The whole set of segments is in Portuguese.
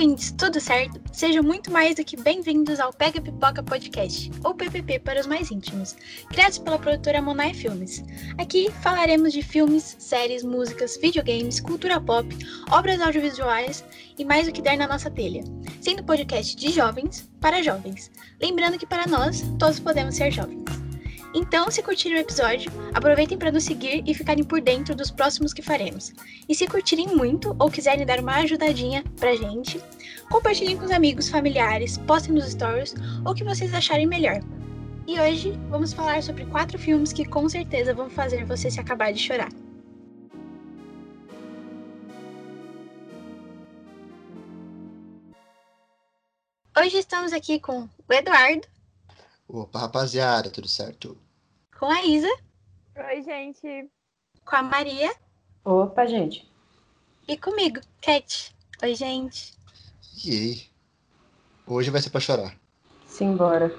ouvintes, tudo certo? Sejam muito mais do que bem-vindos ao Pega Pipoca Podcast, ou PPP para os mais íntimos, criados pela produtora Monai Filmes. Aqui falaremos de filmes, séries, músicas, videogames, cultura pop, obras audiovisuais e mais o que der na nossa telha, sendo podcast de jovens para jovens. Lembrando que para nós, todos podemos ser jovens. Então, se curtirem o episódio, aproveitem para nos seguir e ficarem por dentro dos próximos que faremos. E se curtirem muito ou quiserem dar uma ajudadinha pra gente, compartilhem com os amigos, familiares, postem nos stories ou o que vocês acharem melhor. E hoje vamos falar sobre quatro filmes que com certeza vão fazer você se acabar de chorar. Hoje estamos aqui com o Eduardo. Opa, rapaziada, tudo certo? Com a Isa. Oi, gente. Com a Maria. Opa, gente. E comigo, Cat. Oi, gente. E aí? Hoje vai ser pra chorar. Simbora.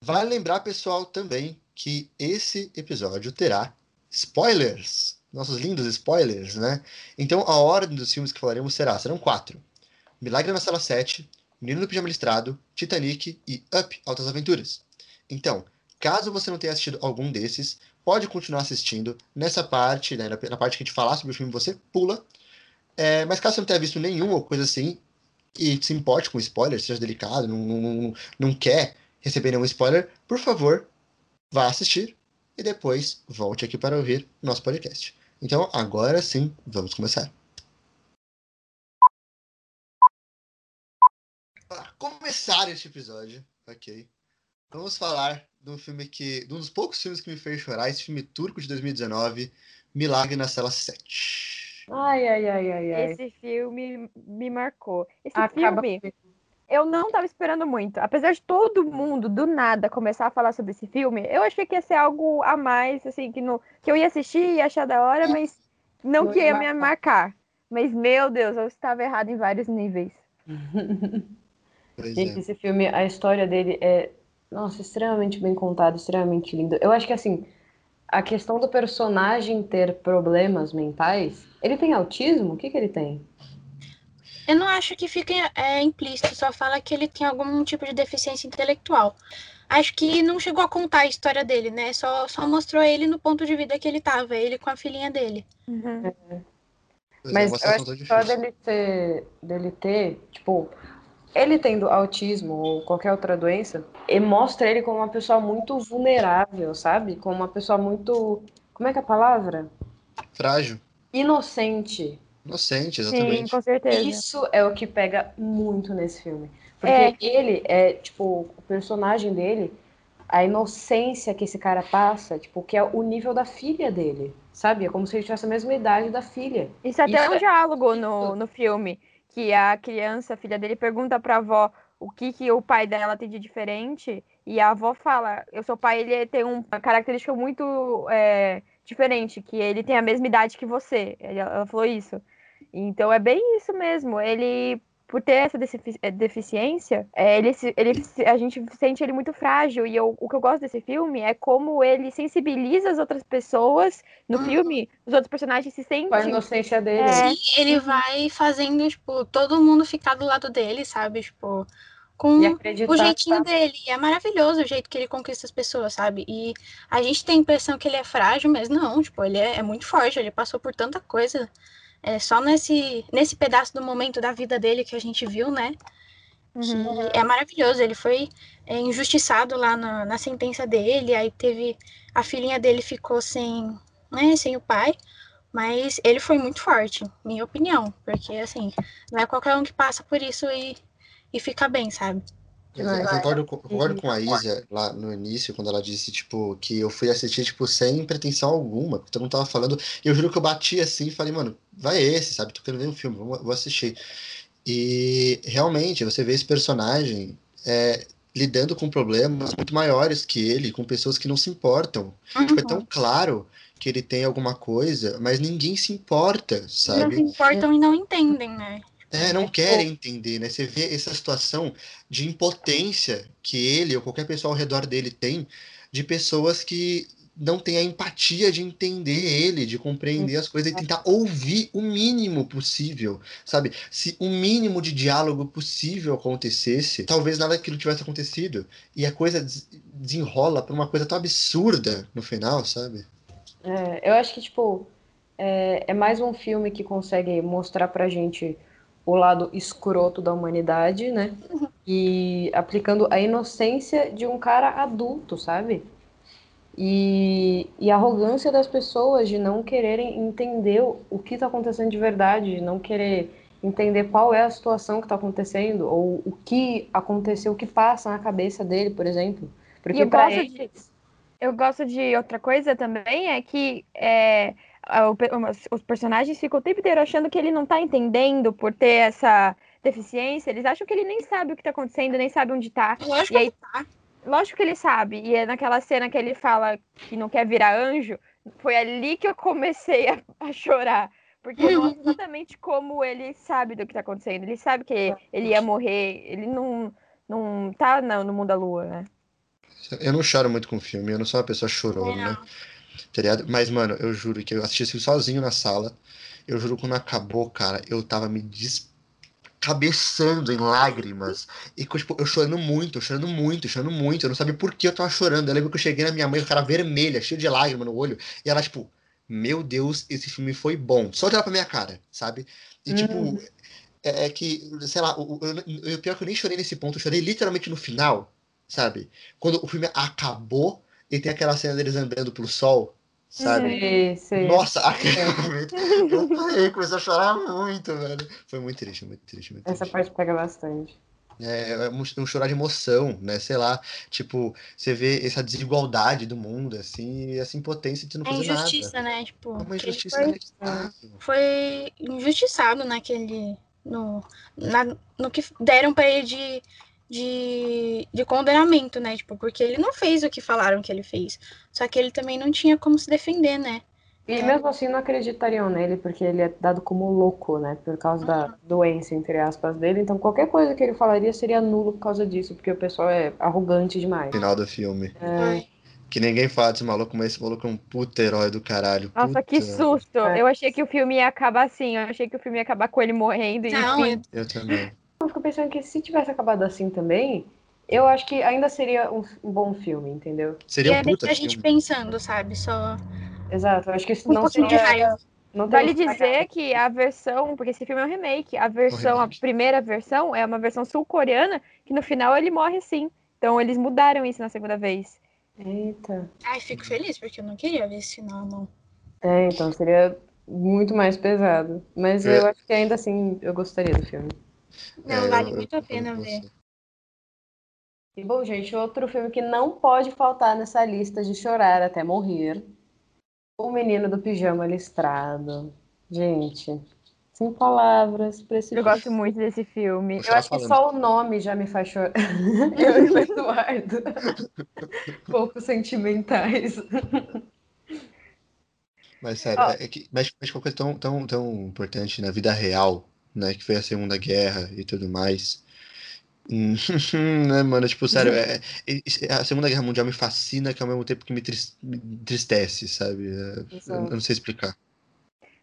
Vale lembrar, pessoal, também que esse episódio terá spoilers. Nossos lindos spoilers, né? Então, a ordem dos filmes que falaremos será, serão quatro. Milagre na Sala 7, Menino do Pijama Listrado, Titanic e Up, Altas Aventuras. Então, caso você não tenha assistido algum desses, pode continuar assistindo. Nessa parte, né, na parte que a gente falar sobre o filme, você pula. É, mas caso você não tenha visto nenhum ou coisa assim, e se importe com spoiler, seja delicado, não, não, não quer receber nenhum spoiler, por favor, vá assistir e depois volte aqui para ouvir nosso podcast. Então, agora sim, vamos começar. Para começar este episódio, ok? Vamos falar de um filme que. de um dos poucos filmes que me fez chorar, esse filme turco de 2019, Milagre na Cela 7. Ai, ai, ai, ai, ai. Esse filme me marcou. Esse Acaba filme, eu não tava esperando muito. Apesar de todo mundo, do nada, começar a falar sobre esse filme, eu achei que ia ser algo a mais, assim, que, no, que eu ia assistir e achar da hora, mas não Não que ia ia me marcar. Mas, meu Deus, eu estava errado em vários níveis. Pois Gente, é. esse filme, a história dele é, nossa, extremamente bem contada, extremamente lindo. Eu acho que, assim, a questão do personagem ter problemas mentais. Ele tem autismo? O que que ele tem? Eu não acho que fica é, implícito, só fala que ele tem algum tipo de deficiência intelectual. Acho que não chegou a contar a história dele, né? Só, só mostrou ele no ponto de vida que ele tava, ele com a filhinha dele. Uhum. Pois é, Mas eu acho que só dele ter, dele ter, tipo, ele tendo autismo ou qualquer outra doença, e mostra ele como uma pessoa muito vulnerável, sabe? Como uma pessoa muito, como é que é a palavra? Frágil. Inocente. Inocente, Sim, exatamente. com certeza. Isso é o que pega muito nesse filme. Porque É. ele é, tipo, o personagem dele, a inocência que esse cara passa, tipo, que é o nível da filha dele, sabe? É como se ele tivesse a mesma idade da filha. Isso até Isso é um é- diálogo no, no filme, que a criança, a filha dele, pergunta pra avó o que, que o pai dela tem de diferente, e a avó fala, o seu pai ele tem uma característica muito é, diferente, que ele tem a mesma idade que você. Ela falou isso. Então é bem isso mesmo. Ele, por ter essa eh, deficiência, é, ele, ele, se- a gente sente ele muito frágil. E eu- o que eu gosto desse filme é como ele sensibiliza as outras pessoas no Uhum. filme. Os outros personagens se sentem Com a inocência dele. É. E ele vai fazendo, tipo, todo mundo ficar do lado dele, sabe? Tipo, com o jeitinho sabe? dele. E é maravilhoso o jeito que ele conquista as pessoas, sabe? E a gente tem a impressão que ele é frágil, mas não, tipo, ele é, é muito forte, ele passou por tanta coisa. É só nesse, nesse pedaço do momento da vida dele que a gente viu, né? Uhum. é maravilhoso. Ele foi é, injustiçado lá na, na sentença dele, aí teve. A filhinha dele ficou sem, né, sem o pai. Mas ele foi muito forte, minha opinião. Porque, assim, não é qualquer um que passa por isso e, e fica bem, sabe? Pois é, eu concordo, com- concordo com a Isa lá no início, quando ela disse, tipo, que eu fui assistir, tipo, sem pretensão alguma, porque todo mundo tava falando, e eu juro que eu bati assim e falei, mano, vai esse, sabe? Tô querendo ver um filme, vou, assistir. E realmente, você vê esse personagem é, lidando com problemas muito maiores que ele, com pessoas que não se importam. Tipo, é tão claro que ele tem alguma coisa, mas ninguém se importa, Não sabe? se importam e não entendem, né? É, não querem entender, né? Você vê essa situação de impotência que ele ou qualquer pessoa ao redor dele tem de pessoas que não tem a empatia de entender ele, de compreender as coisas e tentar ouvir o mínimo possível, sabe? Se o mínimo de diálogo possível acontecesse, talvez nada daquilo tivesse acontecido. E a coisa desenrola pra uma coisa tão absurda no final, sabe? É, eu acho que, tipo, é, é mais um filme que consegue mostrar pra gente o lado escroto da humanidade, né? E aplicando a inocência de um cara adulto, sabe? E, e a arrogância das pessoas de não quererem entender o que está acontecendo de verdade, de não querer entender qual é a situação que está acontecendo, ou o que aconteceu, o que passa na cabeça dele, por exemplo. Porque E eu gosto ele, de- Eu gosto de outra coisa também, é que é, os- os personagens ficam o tempo inteiro achando que ele não tá entendendo por ter essa deficiência. Eles acham que ele nem sabe o que tá acontecendo, nem sabe onde tá. Lógico E aí- que tá. Lógico que ele sabe. E é naquela cena que ele fala que não quer virar anjo, foi ali que eu comecei a, a chorar. Porque mostra exatamente como ele sabe do que tá acontecendo. Ele sabe que ele ia morrer. Ele não, não tá no no mundo da lua, né? Eu não choro muito com filme, eu não sou uma pessoa chorona, né? Tá ligado? Mas, mano, eu juro que eu assisti esse filme sozinho na sala. Eu juro que quando acabou, cara, eu tava me descabeçando em lágrimas. E, tipo, eu chorando muito, eu chorando muito, chorando muito. Eu não sabia por que eu tava chorando. Eu lembro que eu cheguei na minha mãe a cara vermelha, cheia de lágrima no olho. E ela, tipo, meu Deus, esse filme foi bom. Só olhar pra minha cara, sabe? E, tipo, Uhum. é, é que, sei lá, o, o, o pior é que eu nem chorei nesse ponto, eu chorei literalmente no final, sabe? Quando o filme acabou e tem aquela cena deles andando pelo sol, sabe? Sei, sei. Nossa, aquele momento, eu parei, comecei a chorar muito, velho. Foi muito triste, muito triste, muito Essa triste. parte pega bastante. É, é um, um chorar de emoção, né? Sei lá, tipo, você vê essa desigualdade do mundo, assim, e essa impotência de não É fazer injustiça, nada. né? Tipo, É uma injustiça foi, inacreditável. foi injustiçado naquele. No, na- no que deram pra ele de, de, de condenamento, né? Tipo, porque ele não fez o que falaram que ele fez. Só que ele também não tinha como se defender, né? E É. mesmo assim não acreditariam nele, porque ele é dado como louco, né? Por causa da doença, entre aspas, dele. Então qualquer coisa que ele falaria seria nulo por causa disso, porque o pessoal é arrogante demais. Final do filme. É, Que ninguém fala desse maluco, mas esse maluco é um puta herói do caralho. Nossa, que puta. susto! É. Eu achei que o filme ia acabar assim. Eu achei que o filme ia acabar com ele morrendo e Não, enfim. Eu também. Eu fico pensando que se tivesse acabado assim também, eu acho que ainda seria um, um bom filme, entendeu? Seria e um é puta deixar a gente filme. pensando, sabe? Só Exato, eu acho que isso um não pouquinho de seria. raiva. Não Vale dizer que a versão, porque esse filme é um remake, a versão, a primeira versão é uma versão sul-coreana, que no final ele morre sim. Então eles mudaram isso na segunda vez. Eita. Ai, fico feliz, porque eu não queria ver esse final, não. É, então seria muito mais pesado. Mas É. eu acho que ainda assim eu gostaria do filme. Não, É, vale eu- muito a eu pena ver. E bom, gente, outro filme que não pode faltar nessa lista de chorar até morrer. O Menino do Pijama Listrado. Gente, sem palavras pra esse Eu gosto muito desse filme. Eu chorar acho que falando. só o nome já me faz chorar. Eu e o Eduardo. Pouco sentimentais. Mas sério, Ó. é é que mexe, mexe com uma coisa tão, tão, tão importante na vida real, né? Que foi a Segunda Guerra e tudo mais. Hum, né, mano? Tipo, sério, é- é- a Segunda Guerra Mundial me fascina, que ao mesmo tempo que me tris- me entristece, sabe? É, eu, eu não sei explicar.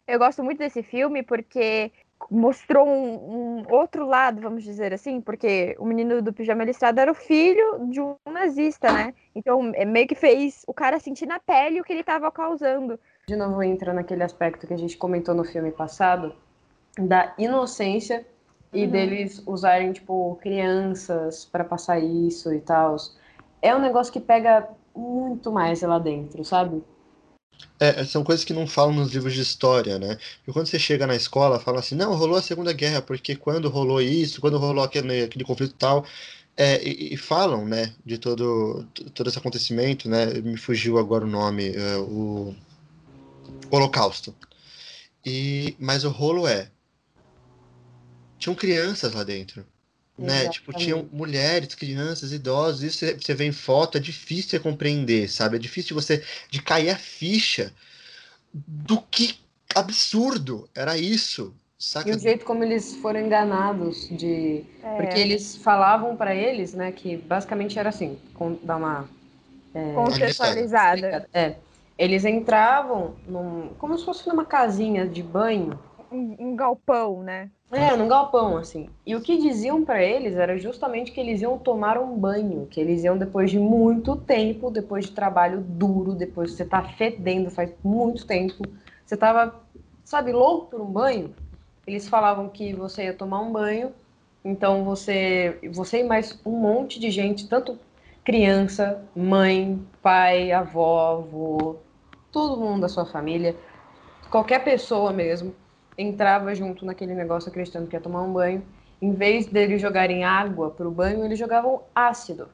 Eu gosto muito desse filme porque mostrou um, um outro lado, vamos dizer assim, porque o menino do pijama listrado era o filho de um nazista, né? Então é meio que fez o cara sentir na pele o que ele estava causando. De novo entra naquele aspecto que a gente comentou no filme passado, da inocência e Uhum. deles usarem, tipo, crianças pra passar isso e tal. É um negócio que pega muito mais lá dentro, sabe? É, são coisas que não falam nos livros de história, né? Porque quando você chega na escola, fala assim, não, rolou a Segunda Guerra, porque quando rolou isso, quando rolou aquele, aquele conflito e tal, é, e, e falam, né, de todo, todo esse acontecimento, né? Me fugiu agora o nome, é, o Holocausto. E, mas o rolo é, tinham crianças lá dentro. Né? Tipo, tinham mulheres, crianças, idosos, isso você- você vê em foto, é difícil de compreender, sabe? É difícil de você de cair a ficha do que absurdo era isso, saca? E o jeito como eles foram enganados de É, porque eles falavam pra eles, né, que basicamente era assim, com, dar uma contextualizada. É, Eles entravam num, como se fosse numa casinha de banho. Um, um galpão, né? É, num galpão, assim. E o que diziam para eles era justamente que eles iam tomar um banho, que eles iam depois de muito tempo, depois de trabalho duro, depois de você tá fedendo faz muito tempo, você tava, sabe, louco por um banho. Eles falavam que você ia tomar um banho, então você, você e mais um monte de gente, tanto criança, mãe, pai, avó, avô, todo mundo da sua família, qualquer pessoa mesmo, entrava junto naquele negócio acreditando que ia tomar um banho. Em vez deles jogarem água para o banho, eles jogavam ácido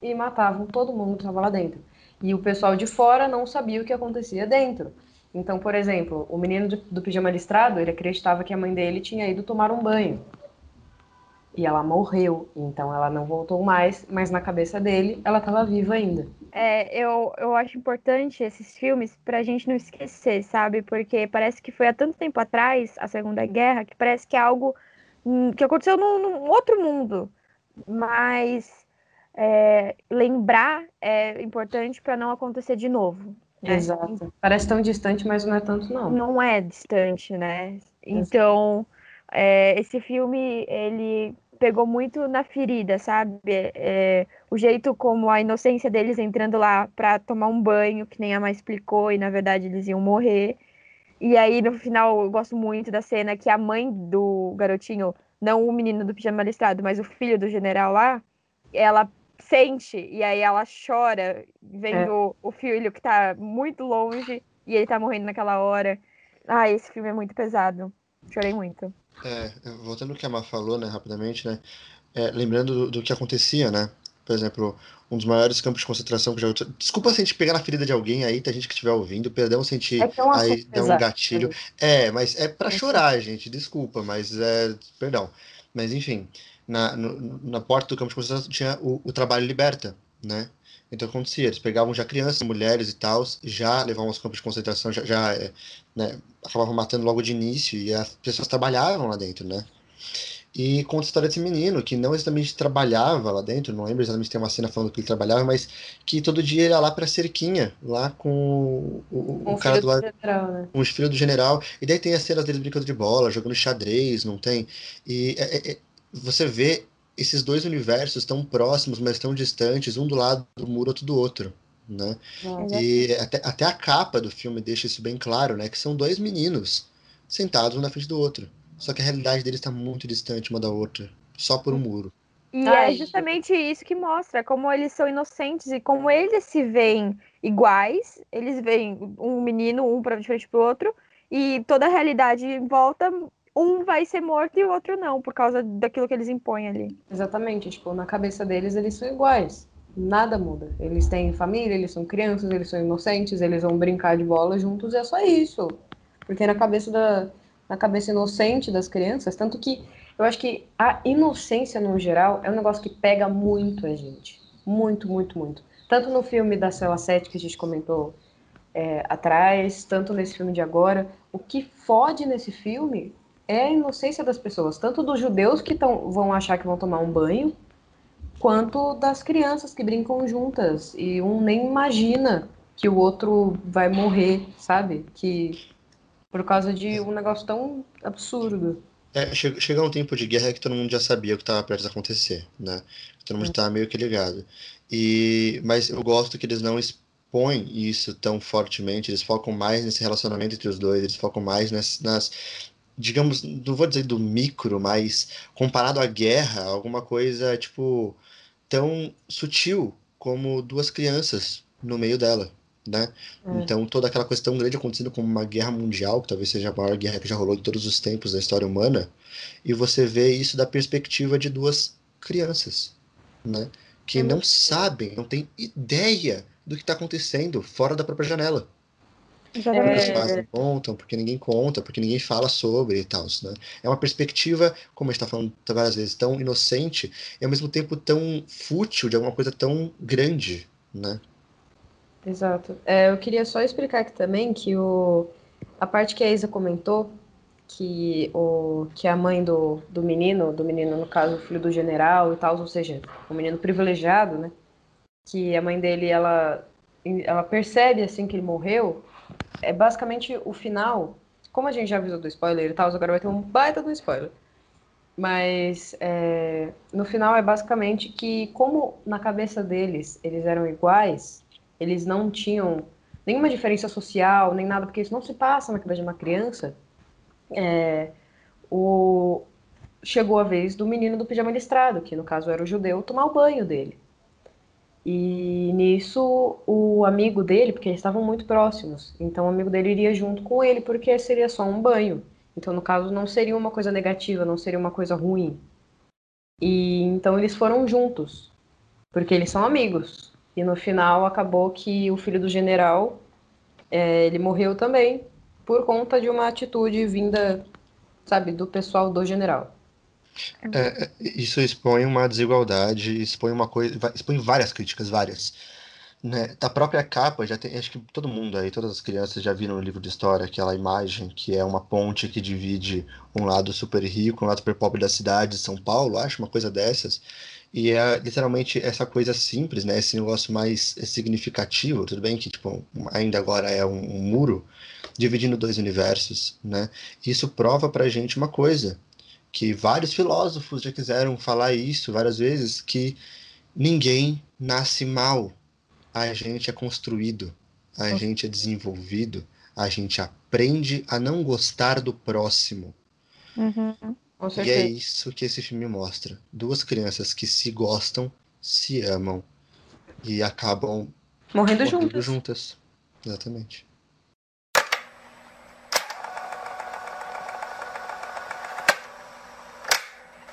e matavam todo mundo que estava lá dentro. E o pessoal de fora não sabia o que acontecia dentro. Então, por exemplo, o menino do, do pijama listrado, ele acreditava que a mãe dele tinha ido tomar um banho e ela morreu, então ela não voltou mais, mas na cabeça dele ela estava viva ainda. É, eu, eu acho importante esses filmes para a gente não esquecer, sabe? Porque parece que foi há tanto tempo atrás, a Segunda Guerra, que parece que é algo hum, que aconteceu num, num outro mundo. Mas é, lembrar é importante para não acontecer de novo. Né? Exato. Parece tão distante, mas não é tanto, não. Não é distante, né? Então, é, esse filme, ele pegou muito na ferida, sabe? É, o jeito como a inocência deles entrando lá para tomar um banho, que nem a mãe explicou, e na verdade eles iam morrer. E aí, no final, eu gosto muito da cena que a mãe do garotinho, não o menino do pijama listrado, mas o filho do general lá, ela sente, e aí ela chora vendo é. o filho que tá muito longe e ele tá morrendo naquela hora. Ah, esse filme é muito pesado. Chorei muito. É, voltando ao que a Mar falou, né, rapidamente, né, é, lembrando do, do, que acontecia, né, por exemplo, um dos maiores campos de concentração que já... Desculpa se a gente pegar na ferida de alguém aí, tem gente que estiver ouvindo, perdão se a gente é, é aí der um gatilho. É, mas é para chorar, gente, desculpa, mas é... Perdão. Mas, enfim, na, no, na porta do campo de concentração tinha o, o trabalho liberta, né, então acontecia, eles pegavam já crianças, mulheres e tal, já levavam aos campos de concentração, já, já é, né, acabavam matando logo de início e as pessoas trabalhavam lá dentro, né? E conta a história desse menino que não exatamente trabalhava lá dentro, não lembro exatamente se tem uma cena falando que ele trabalhava, mas que todo dia ele ia lá pra cerquinha, lá com o, o cara do lado. General, né? Filhos do general. E daí tem as cenas deles brincando de bola, jogando xadrez, não tem? E é, é, é você vê esses dois universos tão próximos, mas tão distantes, um do lado do muro, outro do outro, né? E até, até a capa do filme deixa isso bem claro, né? Que são dois meninos sentados um na frente do outro. Só que a realidade deles está muito distante uma da outra, só por um muro. E Ai. é justamente isso que mostra como eles são inocentes e como eles se veem iguais. Eles veem um menino, um para de frente pro outro, e toda a realidade em volta um vai ser morto e o outro não, por causa daquilo que eles impõem ali. Exatamente, tipo, na cabeça deles eles são iguais. Nada muda. Eles têm família, eles são crianças, eles são inocentes, eles vão brincar de bola juntos e é só isso. Porque na cabeça da na cabeça inocente das crianças, tanto que eu acho que a inocência no geral é um negócio que pega muito a gente. Muito, muito, muito. Tanto no filme da Cela 7 que a gente comentou é, atrás, tanto nesse filme de agora, o que fode nesse filme é a inocência das pessoas, tanto dos judeus que tão, vão achar que vão tomar um banho, quanto das crianças que brincam juntas e um nem imagina que o outro vai morrer, sabe? Que por causa de um negócio tão absurdo. É, chega, um tempo de guerra que todo mundo já sabia o que estava perto de acontecer, né? Todo mundo estava meio que ligado. E, mas eu gosto que eles não expõem isso tão fortemente, eles focam mais nesse relacionamento entre os dois, eles focam mais nas, nas digamos, não vou dizer do micro, mas comparado à guerra, alguma coisa, tipo, tão sutil como duas crianças no meio dela, né? É. Então, toda aquela coisa tão grande acontecendo como uma guerra mundial, que talvez seja a maior guerra que já rolou de todos os tempos da história humana, e você vê isso da perspectiva de duas crianças, né? Que é não sabem, não têm ideia do que está acontecendo fora da própria janela. Exatamente. Pais não contam, porque ninguém conta, porque ninguém fala sobre e tal. Né? É uma perspectiva, como a gente está falando várias vezes, tão inocente e ao mesmo tempo tão fútil de alguma coisa tão grande, né? Exato. É, eu queria só explicar aqui também que o, a parte que a Isa comentou, que, o, que a mãe do, do menino, do menino, no caso, o filho do general e tal, ou seja, o menino privilegiado, né? Que a mãe dele, ela ela percebe assim que ele morreu, é basicamente o final. Como a gente já avisou do spoiler e tal, agora vai ter um baita do spoiler. Mas é, no final é basicamente que, como na cabeça deles eles eram iguais, eles não tinham nenhuma diferença social, nem nada, porque isso não se passa na cabeça de uma criança. É, o, chegou a vez do menino do pijama listrado, que no caso era o judeu, tomar o banho dele. E nisso o amigo dele, porque eles estavam muito próximos, então o amigo dele iria junto com ele, porque seria só um banho. Então, no caso, não seria uma coisa negativa, não seria uma coisa ruim. E então eles foram juntos, porque eles são amigos. E no final acabou que o filho do general é, ele morreu também por conta de uma atitude vinda, sabe, do pessoal do general. É, é isso expõe uma desigualdade, expõe uma coisa, expõe várias críticas, várias. Né? Da própria capa, já tem, acho que todo mundo aí, todas as crianças já viram no livro de história aquela imagem que é uma ponte que divide um lado super rico, um lado super pobre da cidade de São Paulo, acho uma coisa dessas. E é literalmente essa coisa simples, né? Esse negócio mais significativo, tudo bem que tipo, ainda agora é um, um muro dividindo dois universos, né? Isso prova pra gente uma coisa, que vários filósofos já quiseram falar isso várias vezes, que ninguém nasce mal a gente é construído, a uhum. gente é desenvolvido, a gente aprende a não gostar do próximo. Uhum. E é isso que esse filme mostra. Duas crianças que se gostam, se amam e acabam morrendo, morrendo juntas. juntas. Exatamente.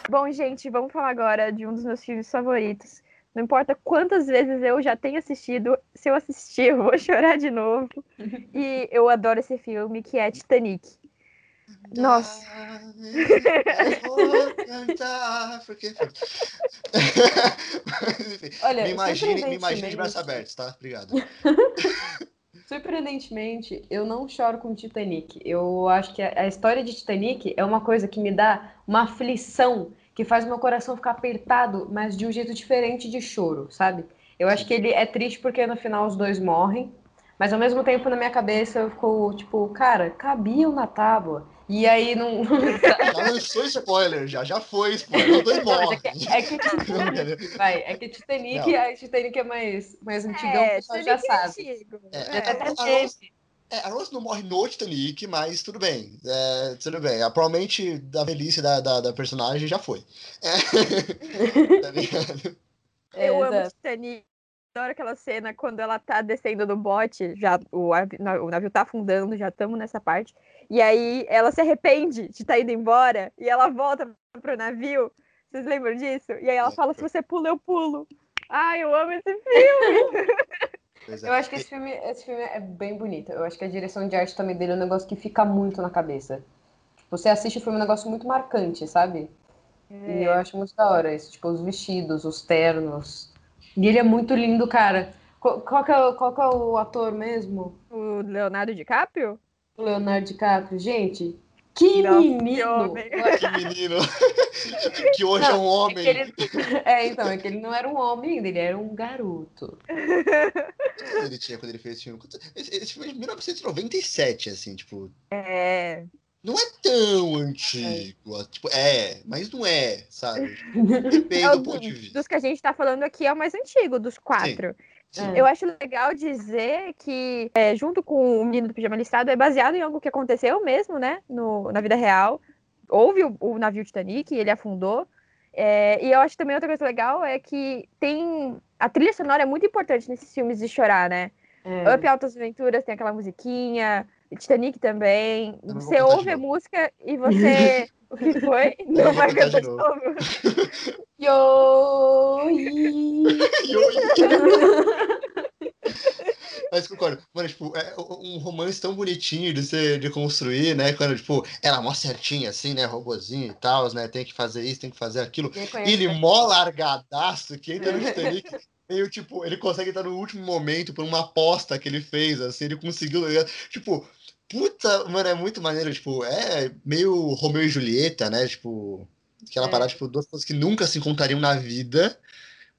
Bom, gente, vamos falar agora de um dos meus filmes favoritos, não importa quantas vezes eu já tenho assistido, se eu assistir, eu vou chorar de novo. e eu adoro esse filme, que é Titanic. Nossa. Olha, me imagine, me imagine de braços abertos, tá? Obrigado. Surpreendentemente, eu não choro com Titanic. Eu acho que a história de Titanic é uma coisa que me dá uma aflição que faz meu coração ficar apertado, mas de um jeito diferente de choro, sabe? Eu acho que ele é triste porque no final os dois morrem, mas ao mesmo tempo na minha cabeça eu fico tipo, cara, cabiam na tábua. E aí não. já lançou spoiler, já, já foi spoiler. Os dois morrem. É que, é que Titanic, vai, é que Titanic, a Titanic é mais, mais antigão, é, o pessoal já sabe. É, é, é, é, é, a Rose não morre no Titanic, mas tudo bem. É, tudo bem. É, provavelmente da velhice da, da, da personagem já foi. É. tá ligado? Eu amo Titanic. Adoro aquela cena quando ela tá descendo do bote, já o, o navio tá afundando, já estamos nessa parte. E aí ela se arrepende de estar tá indo embora e ela volta pro navio. Vocês lembram disso? E aí ela fala: se você pula, eu pulo. Ai, eu amo esse filme! Eu acho que esse filme, esse filme é bem bonito. Eu acho que a direção de arte também dele é um negócio que fica muito na cabeça. Tipo, você assiste o filme é um negócio muito marcante, sabe? É. E eu acho muito da hora isso. Tipo, os vestidos, os ternos. E ele é muito lindo, cara. Qual, qual, que, é, qual que é o ator mesmo? O Leonardo DiCaprio? O Leonardo DiCaprio. Gente, que Não, menino! Que, menino! que hoje não, é um homem. É, ele... é, então, é que ele não era um homem ainda, ele era um garoto. ele tinha quando ele fez esse filme? Esse filme é de 1997, assim, tipo. É. Não é tão antigo. É. Tipo, é, mas não é, sabe? Depende é, do ponto de vista. Dos que a gente tá falando aqui é o mais antigo, dos quatro. Sim. É. Eu acho legal dizer que, é, junto com o Menino do Pijama Listrado, é baseado em algo que aconteceu mesmo, né? No, na vida real. Houve o, o navio Titanic, ele afundou. É, e eu acho também outra coisa legal é que tem. A trilha sonora é muito importante nesses filmes de chorar, né? É. Up Altas Aventuras tem aquela musiquinha, Titanic também. Você ouve a música e você. o que foi? Não vai cantar de novo. Yo! Mas concordo. Mano, tipo, é um romance tão bonitinho de ser, de construir, né? Quando, tipo, ela é mó certinha, assim, né? Robozinho e tal, né? Tem que fazer isso, tem que fazer aquilo. E ele mó largadaço que entra no Titanic. meio, tipo, ele consegue estar no último momento por uma aposta que ele fez, assim, ele conseguiu, tá tipo, puta, mano, é muito maneiro, tipo, é meio Romeu e Julieta, né, tipo, aquela é. parada, tipo, duas pessoas que nunca se encontrariam na vida,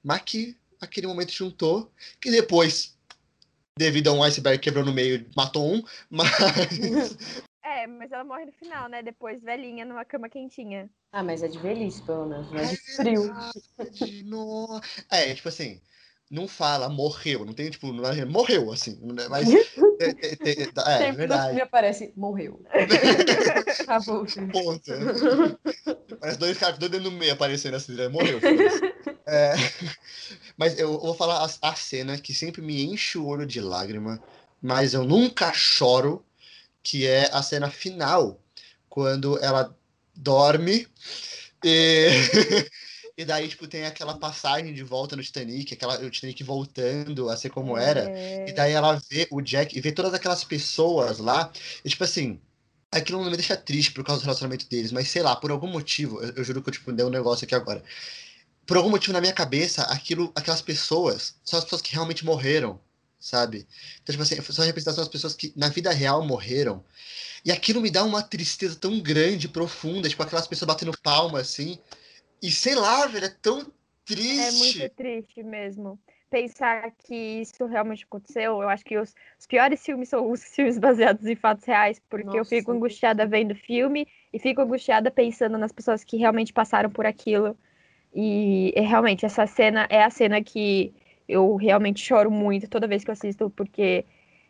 mas que aquele momento juntou, que depois devido a um iceberg que quebrou no meio e matou um, mas. É, mas ela morre no final, né? Depois, velhinha, numa cama quentinha. Ah, mas é de velhice, pelo menos, não é de É frio. É, tipo assim, não fala morreu, não tem, tipo, não é- morreu, assim, né, mas. É, é, é, é, é Sempre verdade. aparece, morreu. Acabou. Ponto. Parece dois caras dois dedos no meio aparecendo assim, né? morreu. É, Mas eu vou falar a, a cena que sempre me enche o olho de lágrima, mas eu nunca choro, que é a cena final, quando ela dorme e, e daí, tipo, tem aquela passagem de volta no Titanic, aquela, o Titanic voltando a ser como era. É, E daí ela vê o Jack e vê todas aquelas pessoas lá. E tipo assim, aquilo não me deixa triste por causa do relacionamento deles, mas sei lá, por algum motivo, eu, eu juro que eu tipo, dei um negócio aqui agora. Por algum motivo na minha cabeça, aquilo, aquelas pessoas são as pessoas que realmente morreram, sabe? Então, tipo assim, são a representação das pessoas que na vida real morreram. E aquilo me dá uma tristeza tão grande, profunda, tipo aquelas pessoas batendo palma assim. E sei lá, velho, é tão triste. é muito triste mesmo. Pensar que isso realmente aconteceu, eu acho que os, os piores filmes são os filmes baseados em fatos reais, porque eu Nossa, fico sim. angustiada vendo o filme e fico angustiada pensando nas pessoas que realmente passaram por aquilo. E, e realmente, essa cena é a cena que eu realmente choro muito toda vez que eu assisto, porque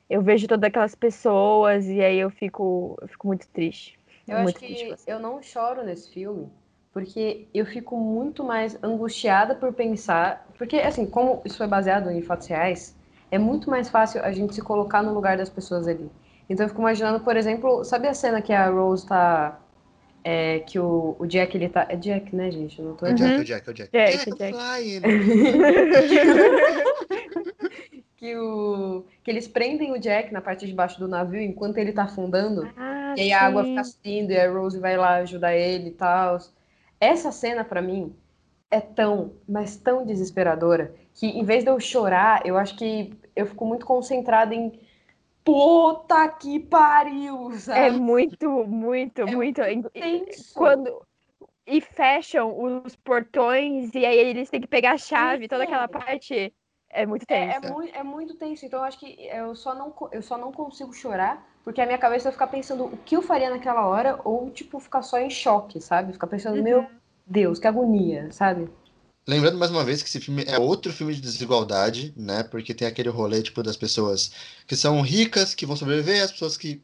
eu vejo todas aquelas pessoas e aí eu fico, eu fico muito triste. Eu acho muito triste com que eu não choro nesse filme, porque eu fico muito mais angustiada por pensar. Porque, assim, como isso é baseado em fatos reais, é muito mais fácil a gente se colocar no lugar das pessoas ali. Então eu fico imaginando, por exemplo, sabe a cena que a Rose tá. é, que o, o Jack ele tá. É Jack, né, gente? Eu não tô É o Jack, é o Jack, é o Jack. Jack, Jack, Jack. flying. que, o, que eles prendem o Jack na parte de baixo do navio enquanto ele tá afundando. Ah, E aí a água sim. fica subindo e a Rose vai lá ajudar ele e tal. Essa cena, pra mim, é tão, mas tão desesperadora, que em vez de eu chorar, eu acho que eu fico muito concentrada em puta que pariu, É sabe? muito, muito, muito. e- tenso. Quando. E fecham os portões e aí eles têm que pegar a chave, toda aquela parte. É muito É, é, tenso. muito, é muito tenso, então eu acho que eu só, não, eu só não consigo chorar, porque a minha cabeça vai ficar pensando o que eu faria naquela hora, ou, tipo, ficar só em choque, sabe? Ficar pensando, Uhum. meu Deus, que agonia, sabe? Lembrando mais uma vez que esse filme é outro filme de desigualdade, né? Porque tem aquele rolê, tipo, das pessoas que são ricas, que vão sobreviver, as pessoas que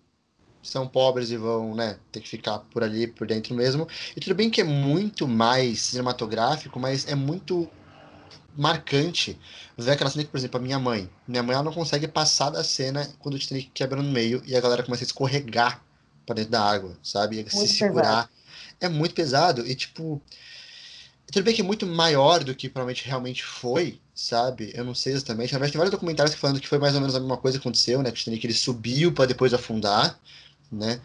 são pobres e vão, né, ter que ficar por ali, por dentro mesmo. E tudo bem que é muito mais cinematográfico, mas é muito marcante ver aquela cena que, por exemplo, a minha mãe. Minha mãe, ela não consegue passar da cena quando o Titanic quebra no meio e a galera começa a escorregar pra dentro da água, sabe? E se Muito segurar. É muito pesado e, tipo... Tudo bem que é muito maior do que provavelmente realmente foi, sabe? Eu não sei exatamente. Na verdade, tem vários documentários falando que foi mais ou menos a mesma coisa que aconteceu, né? Que o Titanic ele subiu para depois afundar, né?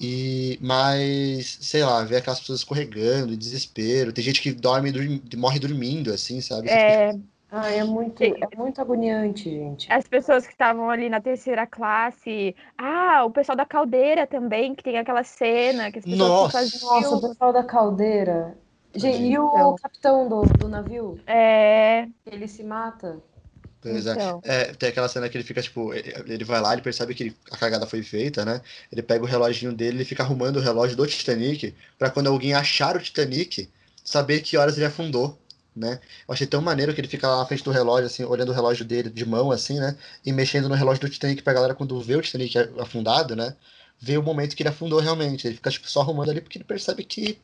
E, mas, sei lá, ver aquelas pessoas escorregando, desespero. Tem gente que dorme, dorme- morre dormindo, assim, sabe? É, Ai, é muito, é muito agoniante, gente. as pessoas que estavam ali na terceira classe. Ah, o pessoal da caldeira também, que tem aquela cena que as pessoas Nossa! faziam. Nossa, o pessoal da caldeira. Gente, e o capitão do, do navio? É, Ele se mata. É. então. É, tem aquela cena que ele fica, tipo, ele vai lá, ele percebe que a cagada foi feita, né? Ele pega o reloginho dele, ele fica arrumando o relógio do Titanic, pra quando alguém achar o Titanic, saber que horas ele afundou, né? Eu achei tão maneiro que ele fica lá na frente do relógio, assim, olhando o relógio dele de mão, assim, né? E mexendo no relógio do Titanic pra galera, quando vê o Titanic afundado, né? Ver o momento que ele afundou realmente. Ele fica, tipo, só arrumando ali porque ele percebe que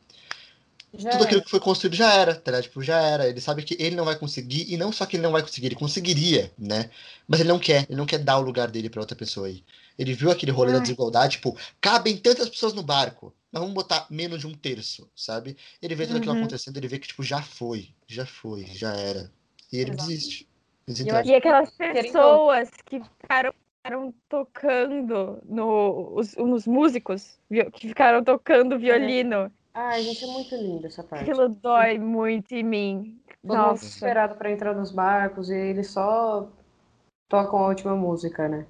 Já tudo aquilo era. que foi construído já era, tá ligado? Tipo, já era. Ele sabe que ele não vai conseguir, e não só que ele não vai conseguir, ele conseguiria, né? Mas ele não quer, ele não quer dar o lugar dele pra outra pessoa aí. Ele viu aquele rolê da Ai. desigualdade, tipo, cabem tantas pessoas no barco, mas vamos botar menos de um terço, sabe? Ele vê tudo aquilo Uhum. acontecendo, ele vê que, tipo, já foi, já foi, já era. E ele Exato. desiste. E aquelas pessoas que ficaram, ficaram tocando no, os, nos músicos, que ficaram tocando violino. Ai, gente, é muito lindo essa parte. Aquilo dói muito em mim. Todo Nossa. esperado pra entrar nos barcos e eles só tocam a última música, né?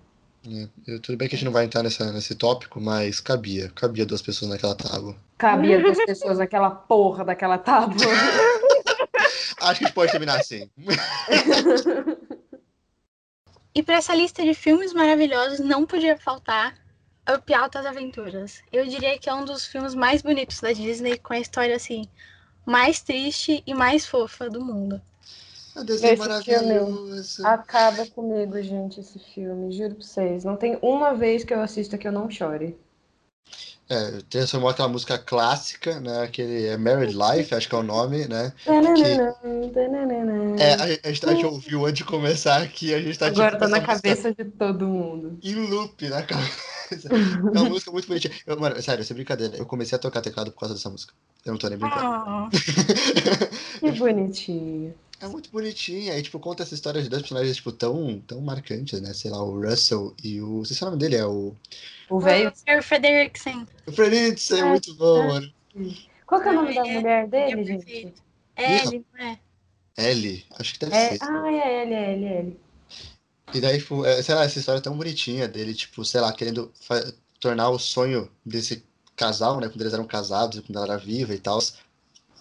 É, tudo bem que a gente não vai entrar nessa, nesse tópico, mas cabia, cabia duas pessoas naquela tábua. Cabia duas pessoas naquela porra daquela tábua. Acho que a gente pode terminar assim. E para essa lista de filmes maravilhosos não podia faltar Up Altas Aventuras. Eu diria que é um dos filmes mais bonitos da Disney, com a história assim mais triste e mais fofa do mundo. É um desenho Esse maravilhoso. Acaba comigo, gente, esse filme. Juro pra vocês. Não tem uma vez que eu assista que eu não chore. É, transformou aquela música clássica, né? Aquele é Married Life, acho que é o nome, né? É, a, gente- a gente, a gente ouviu antes de começar aqui, a gente tá Agora tipo, tá na cabeça de todo mundo. em loop na cabeça. É uma música muito bonitinha. Eu, mano, sério, sem brincadeira. Eu comecei a tocar teclado por causa dessa música. Eu não tô nem brincando. Ah, Que bonitinho. É muito bonitinha. E, tipo, conta essa história de dois personagens, tipo, tão, tão marcantes, né? Sei lá, o Russell e o... Não sei se o nome dele é o... O velho. o. Frederiksen. O Frenitz é muito bom, mano. Qual que é o nome da é- mulher é dele, gente? É ele, não é? Ellie, acho que deve É... ser. Ah, é ele, é ele, é ele. E daí, é, sei lá, essa história tão bonitinha dele, tipo, sei lá, querendo tornar o sonho desse casal, né, quando eles eram casados, quando ela era viva e tal,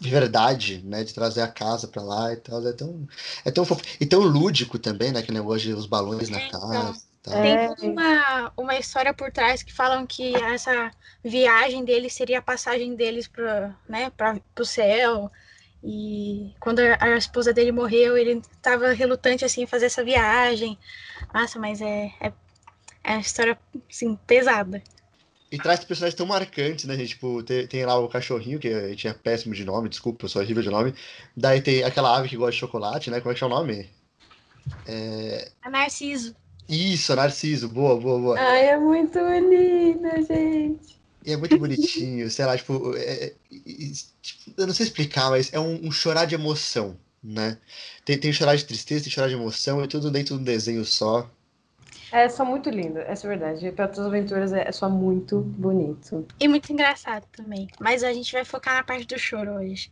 de verdade, né, de trazer a casa pra lá e tal, é tão, é tão fofo. E tão lúdico também, né, aquele negócio de os balões na É, então. casa e. É. Tem uma, uma história por trás que falam que essa viagem deles seria a passagem deles para né, para o céu. E quando a, a esposa dele morreu, ele estava relutante assim em fazer essa viagem. Nossa, mas é, é, é uma história assim, pesada. E traz personagens tão marcantes, né, gente? Tipo, tem, tem lá o cachorrinho, que a é péssimo de nome, desculpa, eu sou horrível de nome. Daí tem aquela ave que gosta de chocolate, né? Como é que é o nome? É... A Narciso. Isso, Narciso, boa, boa, boa. Ai, é muito linda, gente. E é muito bonitinho, sei lá, tipo, é- é- tipo, eu não sei explicar, mas é um, um chorar de emoção, né? Tem, tem chorar de tristeza, tem chorar de emoção, é tudo dentro de um desenho só. É só muito lindo, essa é verdade. Pelas Aventuras é só muito bonito. E muito engraçado também. Mas a gente vai focar na parte do choro hoje.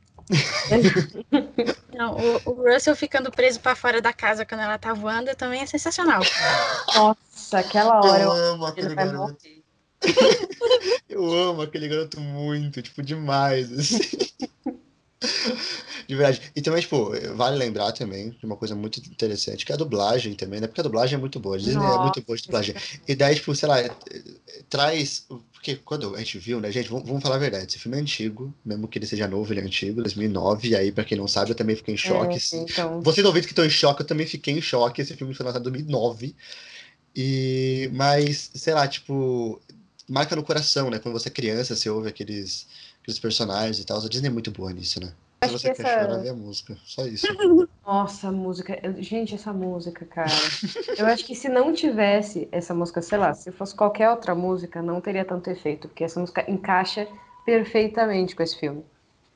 Não, o, o Russell ficando preso para fora da casa quando ela tá voando também é sensacional. Nossa, aquela hora Eu amo aquele garoto. morrer. Eu amo aquele garoto muito, tipo, demais, assim. De verdade. E também, tipo, vale lembrar também de uma coisa muito interessante, que é a dublagem também, né? Porque a dublagem é muito boa, a Disney é muito boa de dublagem. E daí, tipo, sei lá, eh, eh, traz. Porque quando a gente viu, né, gente, vamos, vamos falar a verdade, esse filme é antigo, mesmo que ele seja novo, ele é antigo, 2009, e aí, pra quem não sabe, eu também fiquei em choque. É, então, Vocês ouvintes que estão em choque, eu também fiquei em choque. Esse filme foi lançado em 2009. E, mas, sei lá, tipo, marca no coração, né? Quando você é criança, você ouve aqueles, aqueles personagens e tal. A Disney é muito boa nisso, né? Acho você que quer essa- chorar, vê a música. Só isso. Nossa, a música. Gente, essa música, cara. Eu acho que se não tivesse essa música, sei lá, se fosse qualquer outra música, não teria tanto efeito, porque essa música encaixa perfeitamente com esse filme.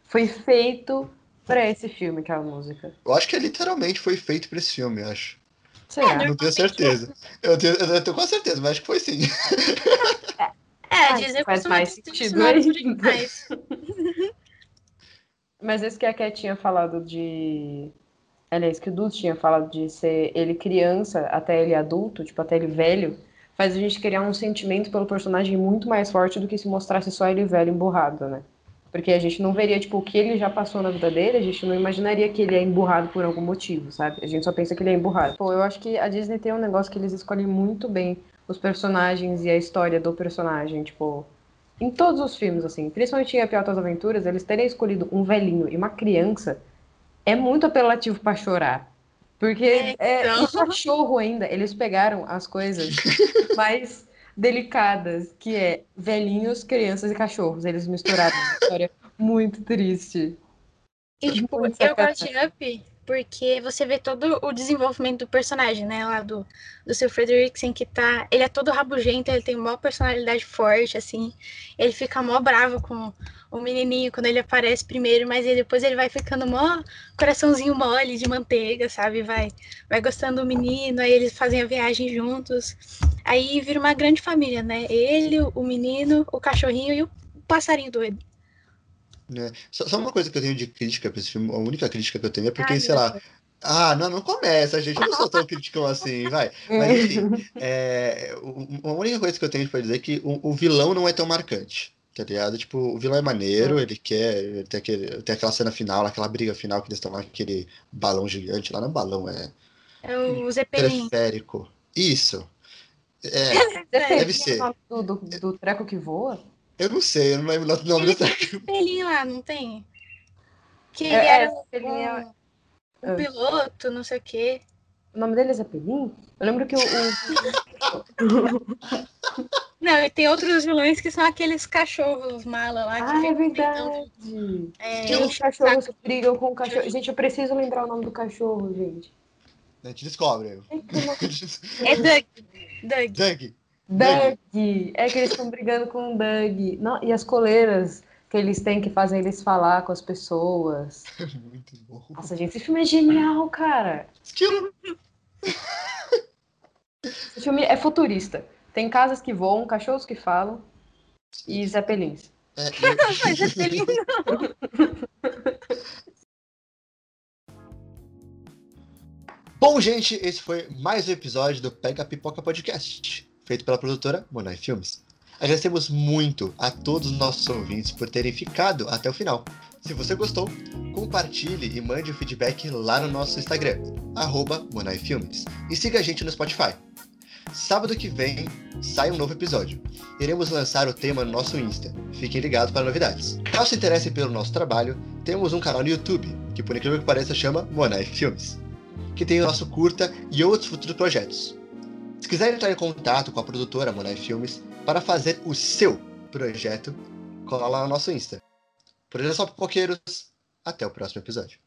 Foi feito pra esse filme, aquela música. Eu acho que literalmente foi feito pra esse filme, eu acho. Será? Não tenho certeza. Eu tenho, eu tenho quase certeza, mas acho que foi sim. É, a Ah, Disney faz mais sentido ainda. Mas esse que a Cat tinha falado de. Aliás, que o Dudu tinha falado de ser ele criança até ele adulto, tipo, até ele velho, faz a gente criar um sentimento pelo personagem muito mais forte do que se mostrasse só ele velho emburrado, né? Porque a gente não veria, tipo, o que ele já passou na vida dele, a gente não imaginaria que ele é emburrado por algum motivo, sabe? A gente só pensa que ele é emburrado. Pô, eu acho que a Disney tem um negócio que eles escolhem muito bem os personagens e a história do personagem, tipo, em todos os filmes, assim, principalmente em A Pior das Aventuras, eles terem escolhido um velhinho e uma criança é muito apelativo pra chorar. Porque É, é, então. e cachorro ainda, eles pegaram as coisas mais delicadas, que é velhinhos, crianças e cachorros. Eles misturaram uma história muito triste. E, tipo, eu gosto sacanagem. de Up porque você vê todo o desenvolvimento do personagem, né? Lá do, do seu Frederiksen, que tá. Ele é todo rabugento, ele tem uma personalidade forte, assim. Ele fica mó bravo com o menininho quando ele aparece primeiro, mas ele, depois ele vai ficando mó coraçãozinho mole de manteiga, sabe? Vai, vai gostando do menino, aí eles fazem a viagem juntos. Aí vira uma grande família, né? Ele, o menino, o cachorrinho e o passarinho doido. Né? Só, só uma coisa que eu tenho de crítica pra esse filme, a única crítica que eu tenho é porque, Ai, sei lá. Ah, não, não começa, gente. Eu não sou tão crítico assim, vai. Mas enfim, é, única coisa que eu tenho pra dizer é que o, o vilão não é tão marcante, tá ligado? Tipo, o vilão é maneiro, ele quer. Ele tem, aquele, tem aquela cena final, aquela briga final que eles estão lá, aquele balão gigante. Lá não é balão, é É o Zeppelin. teleférico. Isso. É, deve ser. Do, do, treco que voa? Eu não sei, eu não lembro o nome do treco. Tem lá, não tem? Que ele é, era é, um, um, piloto, não sei o quê. O nome dele é Zeppelin? Eu lembro que o. o... Não, e tem outros vilões que são aqueles cachorros mala lá. Que ah, é verdade. É, tem os cachorros que brigam com o cachorro. Gente, eu preciso lembrar o nome do cachorro, gente. A gente descobre. É Doug. Doug. Doug. Doug. É que eles estão brigando com o Doug. Não, e as coleiras que eles têm que fazer eles falar com as pessoas. Muito bom. Nossa, gente, esse filme é genial, cara. Estilo. Esse filme é futurista. Tem casas que voam, cachorros que falam e zeppelins. É, eu... Zeppelin não. Bom, gente, esse foi mais um episódio do Pega Pipoca Podcast, feito pela produtora Monai Filmes. Agradecemos muito a todos os nossos ouvintes por terem ficado até o final. Se você gostou, compartilhe e mande o feedback lá no nosso Instagram, arroba Filmes, e siga a gente no Spotify. Sábado que vem sai um novo episódio. Iremos lançar o tema no nosso Insta. Fiquem ligados para novidades. Caso se interessem pelo nosso trabalho, temos um canal no YouTube, que por incrível que pareça chama Monai Filmes, que tem o nosso curta e outros futuros projetos. Se quiser entrar em contato com a produtora Monai Filmes para fazer o seu projeto, cola lá no nosso Insta. Hoje é só, pipoqueiros. Até o próximo episódio.